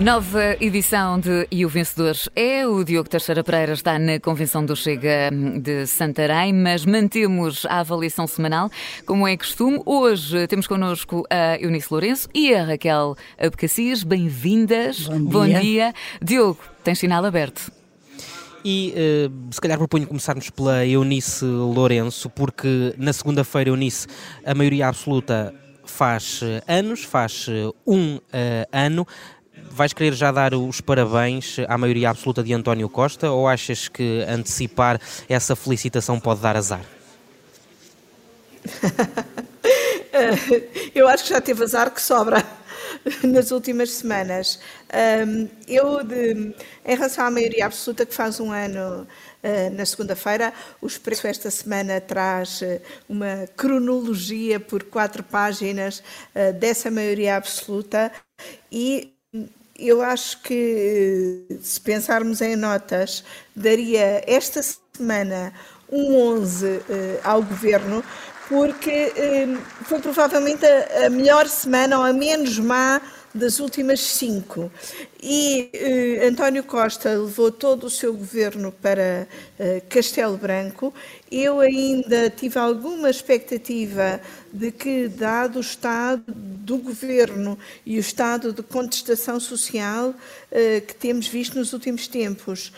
Nova edição de E o Vencedor é o Diogo Teixeira Pereira, está na Convenção do Chega de Santarém, mas mantemos a avaliação semanal, como é costume. Hoje temos connosco a Eunice Lourenço e a Raquel Abcacias. Bem-vindas. Bom dia. Bom dia. Diogo, tens sinal aberto. E uh, se calhar proponho começarmos pela Eunice Lourenço, porque na segunda-feira, Eunice, a maioria absoluta faz uh, anos, faz uh, um ano. Vais querer já dar os parabéns à maioria absoluta de António Costa ou achas que antecipar essa felicitação pode dar azar? Eu acho que já teve azar que sobra nas últimas semanas. Eu, de, em relação à maioria absoluta que faz um ano Uh, na segunda-feira. O Expresso esta semana traz uh, uma cronologia por quatro páginas uh, dessa maioria absoluta e eu acho que se pensarmos em notas, daria esta semana um 11 ao governo, porque foi provavelmente a melhor semana ou a menos má das últimas cinco. E eh, António Costa levou todo o seu governo para eh, Castelo Branco. Eu ainda tive alguma expectativa de que, dado o estado do governo e o estado de contestação social eh, que temos visto nos últimos tempos,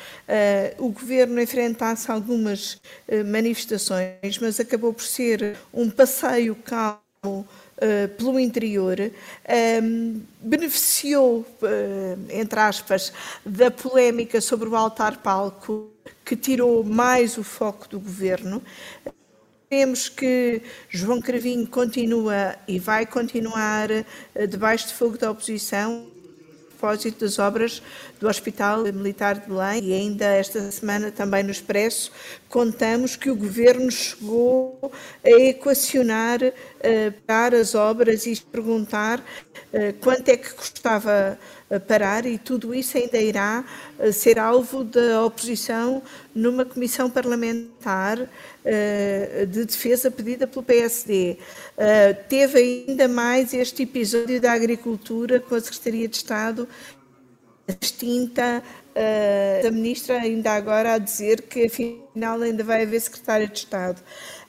o governo enfrentasse algumas manifestações, mas acabou por ser um passeio calmo Uh, pelo interior, um, ehm, beneficiou, uh, entre aspas, da polémica sobre o altar-palco, que tirou mais o foco do governo. Vemos que João Cravinho continua e vai continuar uh, debaixo de fogo da oposição, propósito das obras do Hospital Militar de Belém e ainda esta semana também no Expresso contamos que o Governo chegou a equacionar uh, parar as obras e perguntar uh, quanto é que custava parar e tudo isso ainda irá uh, ser alvo da oposição numa comissão parlamentar de defesa pedida pelo PSD. teve ainda mais este episódio da agricultura com a Secretaria de Estado extinta da ministra ainda agora a dizer que afinal ainda vai haver secretária de Estado.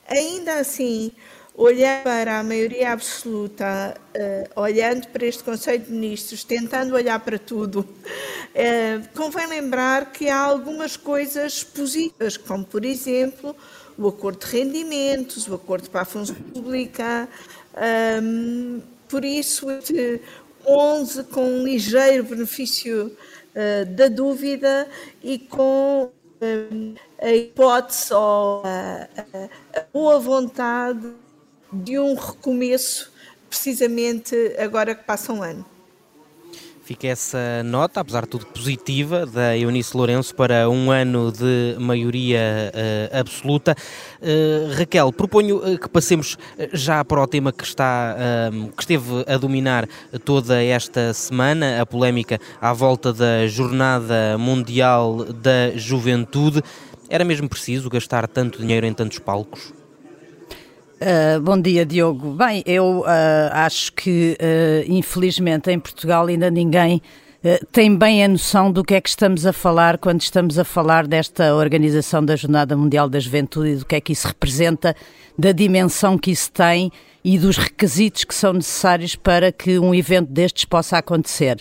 Ainda assim, olhando para a maioria absoluta, uh, olhando para este Conselho de Ministros, tentando olhar para tudo, uh, convém lembrar que há algumas coisas positivas, como por exemplo o acordo de rendimentos, o acordo para a função pública. Um, por isso, 11 com um ligeiro benefício uh, da dúvida e com uh, a hipótese ou a, a, a boa vontade de um recomeço, precisamente agora que passa um ano. Fica essa nota, apesar de tudo positiva, da Eunice Lourenço para um ano de maioria uh, absoluta. Uh, Raquel, proponho uh, que passemos já para o tema que, está, que esteve a dominar toda esta semana, a polémica à volta da Jornada Mundial da Juventude. Era mesmo preciso gastar tanto dinheiro em tantos palcos? Uh, bom dia, Diogo. Bem, eu uh, acho que, uh, infelizmente, em Portugal ainda ninguém tem bem a noção do que é que estamos a falar quando estamos a falar desta organização da Jornada Mundial da Juventude e do que é que isso representa, da dimensão que isso tem e dos requisitos que são necessários para que um evento destes possa acontecer.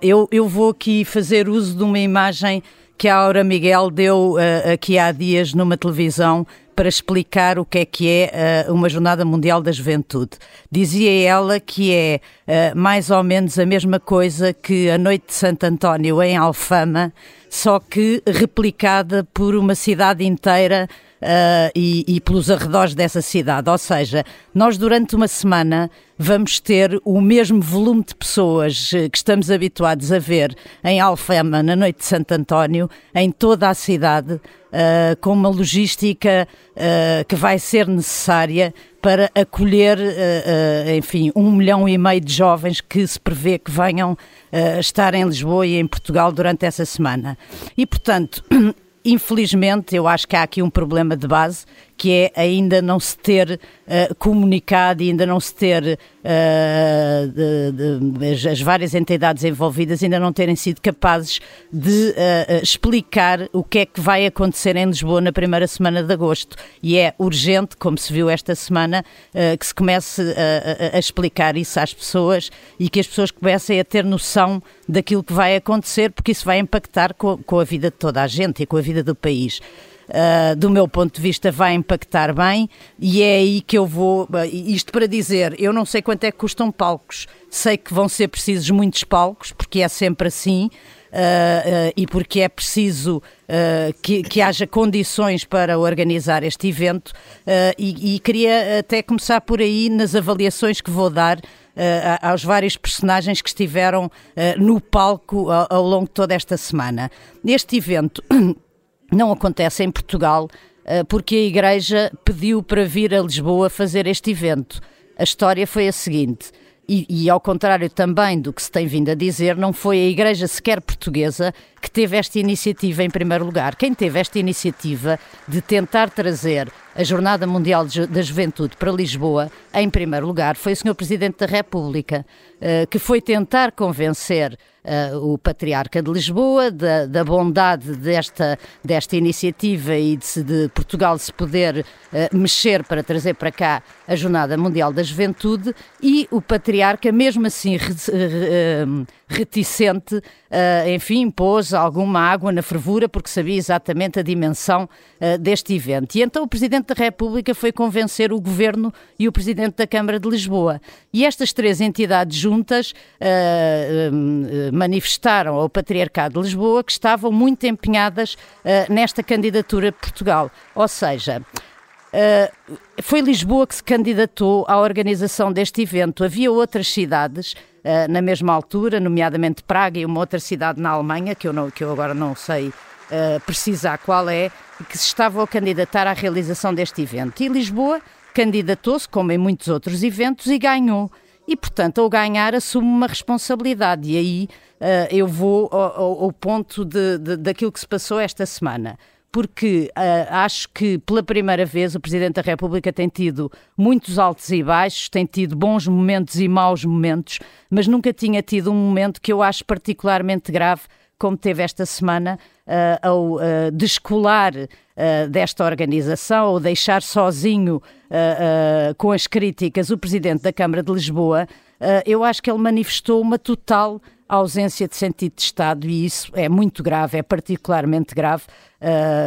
eu, eu vou aqui fazer uso de uma imagem que a Aura Miguel deu aqui há dias numa televisão para explicar o que é que é uh, uma Jornada Mundial da Juventude. Dizia ela que é uh, mais ou menos a mesma coisa que a Noite de Santo António em Alfama, só que replicada por uma cidade inteira uh, e, e, pelos arredores dessa cidade. Ou seja, nós durante uma semana vamos ter o mesmo volume de pessoas que estamos habituados a ver em Alfama na noite de Santo António, em toda a cidade, uh, com uma logística uh, que vai ser necessária para acolher, enfim, um milhão e meio de jovens que se prevê que venham estar em Lisboa e em Portugal durante essa semana. E, portanto, Infelizmente, eu acho que há aqui um problema de base, que é ainda não se ter uh, comunicado e ainda não se ter uh, de, de, as, as, várias entidades envolvidas ainda não terem sido capazes de uh, explicar o que é que vai acontecer em Lisboa na primeira semana de agosto. E é urgente, como se viu esta semana, que se comece a, a, explicar isso às pessoas e que as pessoas comecem a ter noção daquilo que vai acontecer, porque isso vai impactar com, com a vida de toda a gente e com a vida do país uh, do meu ponto de vista, vai impactar bem e é aí que eu vou. Ah, isto para dizer, eu não sei quanto é que custam palcos, sei que vão ser precisos muitos palcos, porque é sempre assim. Uh, uh, e porque é preciso uh, que, que, haja condições para organizar este evento e, e, queria até começar por aí nas avaliações que vou dar aos vários personagens que estiveram no palco ao, ao longo de toda esta semana. Este evento não acontece em Portugal eh, porque a Igreja pediu para vir a Lisboa fazer este evento. A história foi a seguinte. E, e, ao contrário também do que se tem vindo a dizer, não foi a Igreja sequer portuguesa que teve esta iniciativa em primeiro lugar. Quem teve esta iniciativa de tentar trazer a Jornada Mundial da Juventude para Lisboa, em primeiro lugar, foi o Sr. Presidente da República, eh, que foi tentar convencer uh, o Patriarca de Lisboa, da, da, bondade desta, desta iniciativa e de, de Portugal se poder uh, mexer para trazer para cá a Jornada Mundial da Juventude e o Patriarca, mesmo assim reticente, enfim, pôs alguma água na fervura porque sabia exatamente a dimensão deste evento. E então o Presidente da República foi convencer o Governo e o Presidente da Câmara de Lisboa. E estas três entidades juntas manifestaram ao Patriarcado de Lisboa que estavam muito empenhadas uh, nesta candidatura de Portugal. Ou seja, Uh, foi Lisboa que se candidatou à organização deste evento. Havia outras cidades uh, na mesma altura, nomeadamente Praga e uma outra cidade na Alemanha, que eu, não, que eu agora não sei uh, precisar qual é, que se estavam a candidatar à realização deste evento. E Lisboa candidatou-se, como em muitos outros eventos, e ganhou. E, portanto, ao ganhar, assume uma responsabilidade. E aí uh, eu vou ao, ao ponto de, de, daquilo que se passou esta semana porque uh, acho que pela primeira vez o Presidente da República tem tido muitos altos e baixos, tem tido bons momentos e maus momentos, mas nunca tinha tido um momento que eu acho particularmente grave, como teve esta semana, uh, ao uh, descolar uh, desta organização, ou deixar sozinho com as críticas o Presidente da Câmara de Lisboa, eu acho que ele manifestou uma total ausência de sentido de Estado e isso é muito grave, é particularmente grave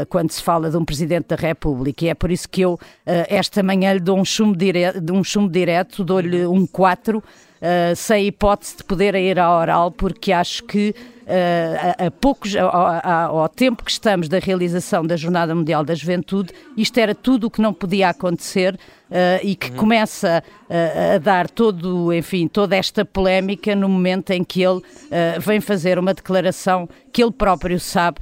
quando se fala de um Presidente da República. E é por isso que eu esta manhã lhe dou um chumbo direto, um chumbo direto dou-lhe um 4, uh, sem hipótese de poder ir à oral, porque acho que a, a, poucos, ao, ao, tempo que estamos da realização da Jornada Mundial da Juventude, isto era tudo o que não podia acontecer uh, e que uhum. começa uh, a dar todo, enfim, toda esta polémica no momento em que ele uh, vem fazer uma declaração que ele próprio sabe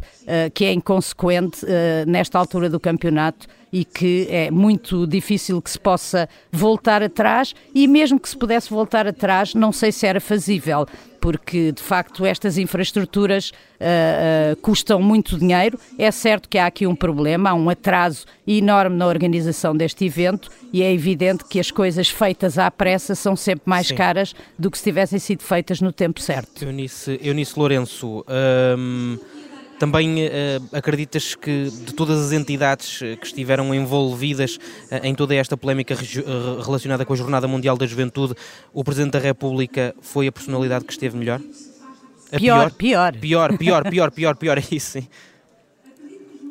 que é inconsequente nesta altura do campeonato e que é muito difícil que se possa voltar atrás e mesmo que se pudesse voltar atrás, não sei se era fazível porque de facto estas infraestruturas uh, uh, custam muito dinheiro. É certo que há aqui um problema, há um atraso enorme na organização deste evento e é evidente que as coisas feitas à pressa são sempre mais Sim. caras do que se tivessem sido feitas no tempo certo. Eunice, Eunice Lourenço. Hum, também uh, acreditas que de todas as entidades eh, que estiveram envolvidas uh, em toda esta polémica uh, relacionada com a Jornada Mundial da Juventude, o Presidente da República foi a personalidade que esteve melhor? A pior, pior. Pior, pior, pior, pior, pior, é isso, sim.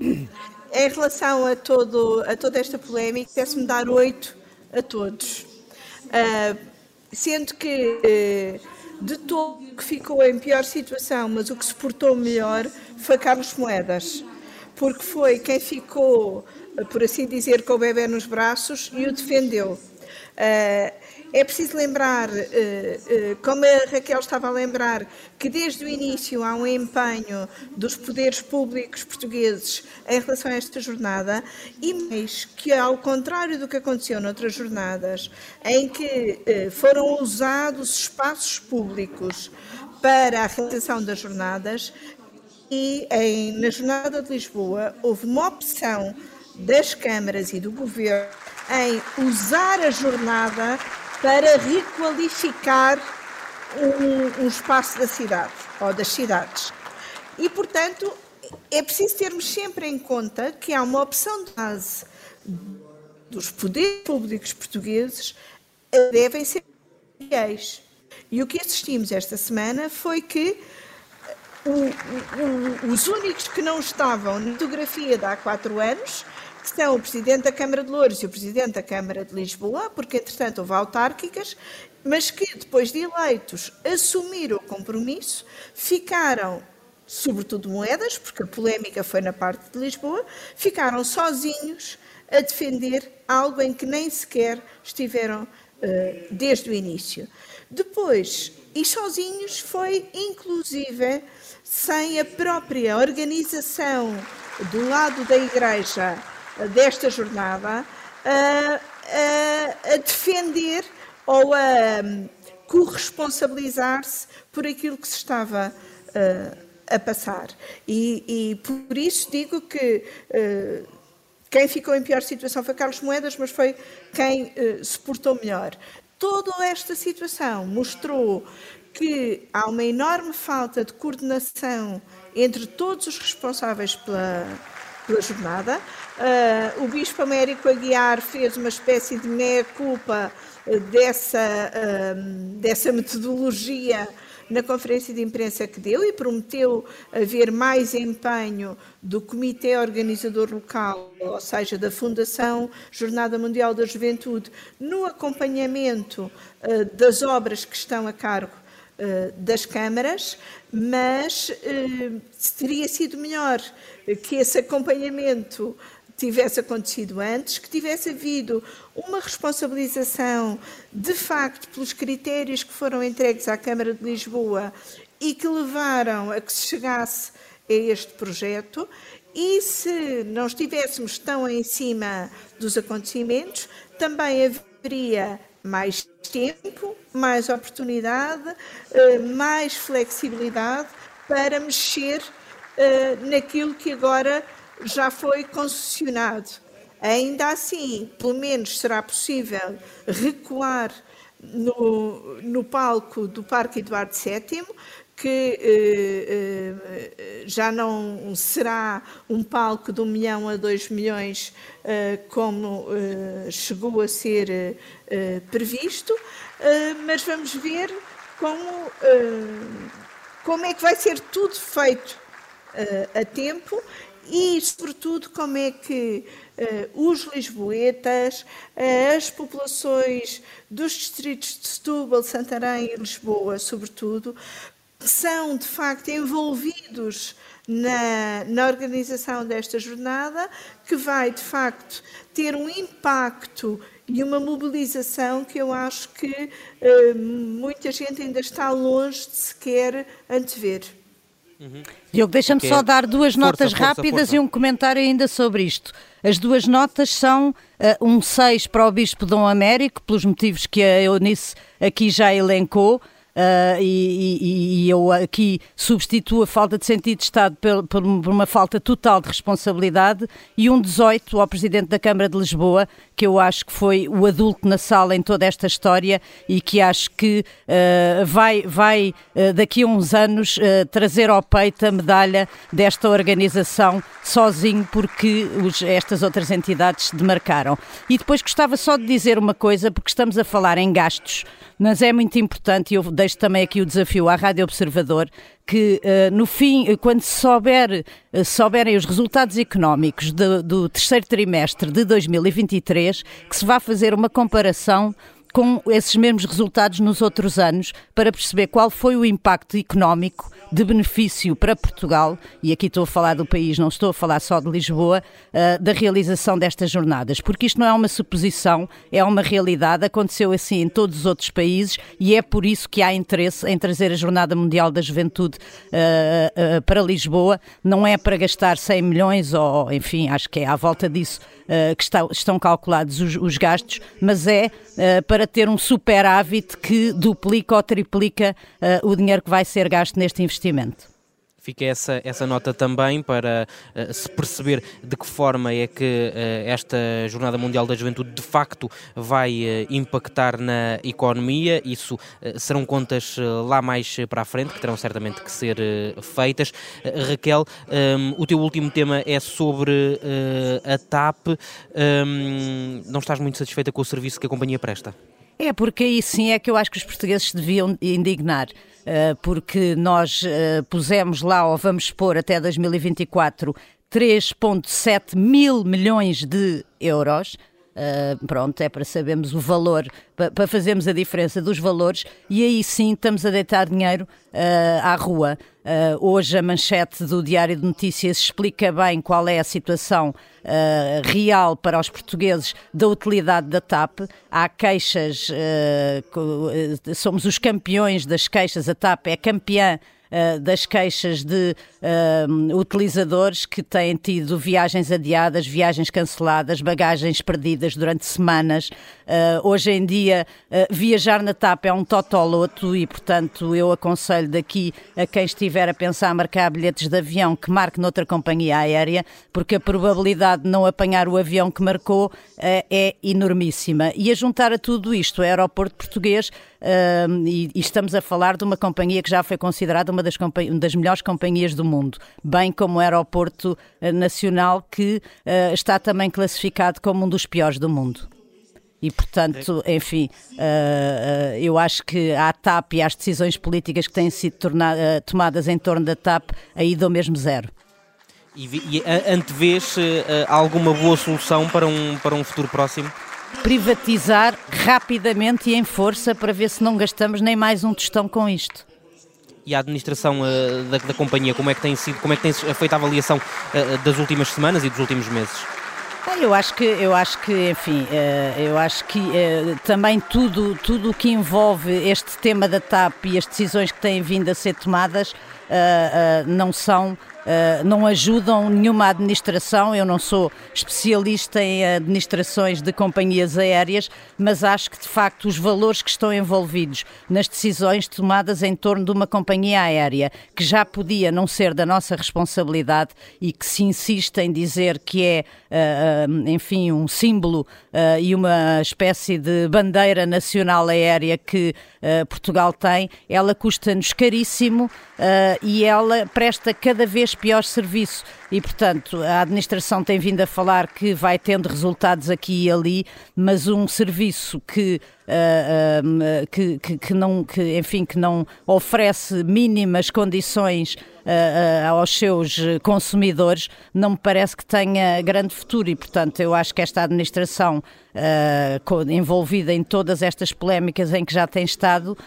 Em relação a, todo, a toda esta polémica, quero-me dar oito a todos. sendo que de todo que ficou em pior situação, mas o que se portou melhor foi Carlos Moedas, porque foi quem ficou, por assim dizer, com o bebê nos braços e o defendeu. Uh, é preciso lembrar, eh, eh, como a Raquel estava a lembrar, que desde o início há um empenho dos poderes públicos portugueses em relação a esta jornada e mais que, ao contrário do que aconteceu noutras jornadas, em que eh, foram usados espaços públicos para a realização das jornadas, e em, na Jornada de Lisboa houve uma opção das câmaras e do governo em usar a jornada para requalificar um, um espaço da cidade ou das cidades. E, portanto, é preciso termos sempre em conta que há uma opção de base dos poderes públicos portugueses devem ser fiéis. E o que assistimos esta semana foi que o, o, os únicos que não estavam na fotografia de há quatro anos são o Presidente da Câmara de Louros e o Presidente da Câmara de Lisboa, porque entretanto houve autárquicas, mas que depois de eleitos assumiram o compromisso, ficaram sobretudo moedas, porque a polémica foi na parte de Lisboa, ficaram sozinhos a defender algo em que nem sequer estiveram uh, desde o início. Depois, e sozinhos, foi inclusive sem a própria organização do lado da Igreja desta jornada a, a, a defender ou a um, corresponsabilizar-se por aquilo que se estava uh, a passar. E, e, por isso digo que uh, quem ficou em pior situação foi Carlos Moedas, mas foi quem uh, se portou melhor. Toda esta situação mostrou que há uma enorme falta de coordenação entre todos os responsáveis pela, pela jornada. Uh, o Bispo Américo Aguiar fez uma espécie de meia-culpa dessa, uh, dessa metodologia na conferência de imprensa que deu e prometeu haver mais empenho do Comitê Organizador Local, ou seja, da Fundação Jornada Mundial da Juventude, no acompanhamento uh, das obras que estão a cargo das câmaras, mas uh, teria sido melhor que esse acompanhamento tivesse acontecido antes, que tivesse havido uma responsabilização de facto pelos critérios que foram entregues à Câmara de Lisboa e que levaram a que se chegasse a este projeto. E se não estivéssemos tão em cima dos acontecimentos, também haveria mais tempo, mais oportunidade, eh, mais flexibilidade para mexer eh, naquilo que agora já foi concessionado. Ainda assim, pelo menos será possível recuar no, no palco do Parque Eduardo VII, que eh, eh, já não será um palco de um milhão a dois milhões, eh, como eh, chegou a ser eh, previsto, eh, mas vamos ver como, como é que vai ser tudo feito a tempo e, sobretudo, como é que uh, os lisboetas, uh, as populações dos distritos de Setúbal, Santarém e Lisboa, sobretudo, são de facto envolvidos na, na, organização desta jornada, que vai de facto ter um impacto e uma mobilização que eu acho que uh, muita gente ainda está longe de sequer antever. Uhum. Diogo, deixa-me só dar duas força, notas força, rápidas força. e um comentário ainda sobre isto. As duas notas são uh, um 6 para o Bispo Dom Américo, pelos motivos que a Eunice aqui já elencou. Uh, e, e, eu aqui substituo a falta de sentido de Estado por, por, uma falta total de responsabilidade e um 18 ao Presidente da Câmara de Lisboa, que eu acho que foi o adulto na sala em toda esta história e que acho que uh, vai, vai uh, daqui a uns anos trazer ao peito a medalha desta organização sozinho porque os, estas outras entidades se demarcaram. E depois gostava só de dizer uma coisa, porque estamos a falar em gastos mas é muito importante, e eu deixo também aqui o desafio à Rádio Observador, que uh, no fim, quando se souber, uh, souberem os resultados económicos do, do terceiro trimestre de 2023, que se vá fazer uma comparação com esses mesmos resultados nos outros anos para perceber qual foi o impacto económico de benefício para Portugal, e aqui estou a falar do país, não estou a falar só de Lisboa, uh, da realização destas jornadas, porque isto não é uma suposição, é uma realidade, aconteceu assim em todos os outros países e é por isso que há interesse em trazer a Jornada Mundial da Juventude uh, uh, para Lisboa, não é para gastar 100 milhões ou, enfim, acho que é à volta disso que está, estão calculados os, os, gastos, mas é para ter um superávit que duplica ou triplica o dinheiro que vai ser gasto neste investimento investimento. Fica essa, essa nota também para uh, se perceber de que forma é que uh, esta Jornada Mundial da Juventude de facto vai uh, impactar na economia. Isso serão contas lá mais para a frente, que terão certamente que ser feitas. Raquel, um, o teu último tema é sobre a TAP. Um, não estás muito satisfeita com o serviço que a companhia presta? É, porque aí sim é que eu acho que os portugueses se deviam indignar, porque nós eh, pusemos lá, ou vamos pôr até 2024, 3,7 mil milhões de euros. Uh, pronto, é para sabermos o valor, para, para fazermos a diferença dos valores e aí sim estamos a deitar dinheiro uh, à rua. Uh, hoje a manchete do Diário de Notícias explica bem qual é a situação real para os portugueses da utilidade da TAP. Há queixas, somos os campeões das queixas, a TAP é campeã uh, das queixas de uh, utilizadores que têm tido viagens adiadas, viagens canceladas, bagagens perdidas durante semanas. Uh, hoje em dia, viajar na TAP é um totoloto e, portanto, eu aconselho daqui a quem estiver a pensar marcar bilhetes de avião que marque noutra companhia aérea, porque a probabilidade de não apanhar o avião que marcou é enormíssima. E a juntar a tudo isto, o aeroporto português, e, e estamos a falar de uma companhia que já foi considerada uma das, das melhores companhias do mundo, bem como o Aeroporto eh, Nacional, que uh, está também classificado como um dos piores do mundo. E, portanto, enfim, uh, uh, eu acho que a TAP e as decisões políticas que têm sido tornada, tomadas em torno da TAP aí dou mesmo zero. E, e antevês alguma boa solução para um, para um futuro próximo? Privatizar rapidamente e em força para ver se não gastamos nem mais um tostão com isto e a administração uh, da, da, companhia, como é que tem sido, como é que tem feito a avaliação uh, das últimas semanas e dos últimos meses? Eu acho que, eu acho que, enfim, uh, eu acho que também tudo, tudo o que envolve este tema da TAP e as decisões que têm vindo a ser tomadas não são eh, não ajudam nenhuma administração. Eu não sou especialista em administrações de companhias aéreas, mas acho que de facto os valores que estão envolvidos nas decisões tomadas em torno de uma companhia aérea, que já podia não ser da nossa responsabilidade e que se insiste em dizer que é, uh, enfim, um símbolo e uma espécie de bandeira nacional aérea que Portugal tem, ela custa-nos caríssimo e ela presta cada vez pior serviço. E, portanto, a administração tem vindo a falar que vai tendo resultados aqui e ali, mas um serviço que, uh, uh, que, que, que, não, que, enfim, que não oferece mínimas condições uh, aos seus consumidores, não me parece que tenha grande futuro. E, portanto, eu acho que esta administração envolvida em todas estas polémicas em que já tem estado,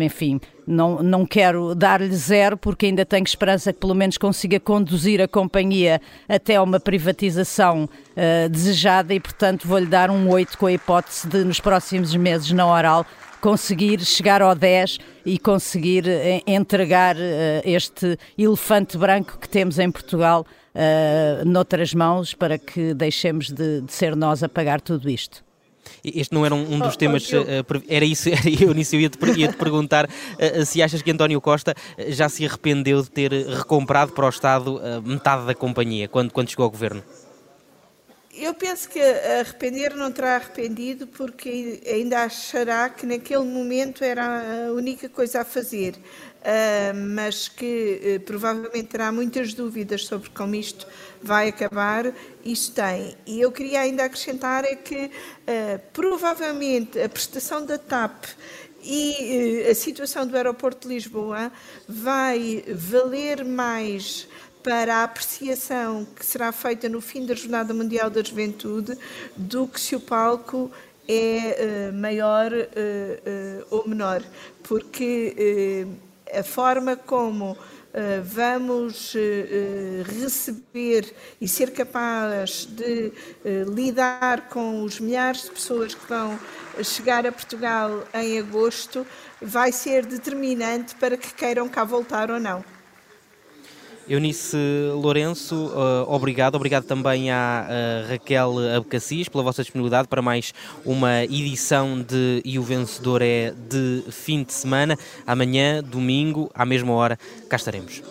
enfim, não, não quero dar-lhe zero porque ainda tenho esperança que pelo menos consiga conduzir a companhia até uma privatização uh, desejada. E, portanto, vou-lhe dar um 8 com a hipótese de, nos próximos meses, na oral, conseguir chegar ao 10 e conseguir uh, entregar uh, este elefante branco que temos em Portugal uh, noutras mãos para que deixemos de, de ser nós a pagar tudo isto. Este não era um, um dos oh, temas, uh, era isso, era eu nisso eu ia te, ia -te perguntar uh, se achas que António Costa já se arrependeu de ter recomprado para o Estado uh, metade da companhia quando, quando chegou ao governo. Eu penso que arrepender não terá arrependido porque ainda achará que naquele momento era a única coisa a fazer, uh, mas que uh, provavelmente terá muitas dúvidas sobre como isto vai acabar, isso tem. E eu queria ainda acrescentar é que uh, provavelmente a prestação da TAP e a situação do aeroporto de Lisboa vai valer mais para a apreciação que será feita no fim da Jornada Mundial da Juventude do que se o palco é uh, maior uh, uh, ou menor, porque a forma como vamos receber e ser capazes de lidar com os milhares de pessoas que vão chegar a Portugal em agosto vai ser determinante para que queiram cá voltar ou não. Eunice Lourenço, uh, obrigado. Obrigado também à uh, Raquel Abcacis pela vossa disponibilidade para mais uma edição de E o Vencedor é de fim de semana. Amanhã, domingo, à mesma hora, cá estaremos.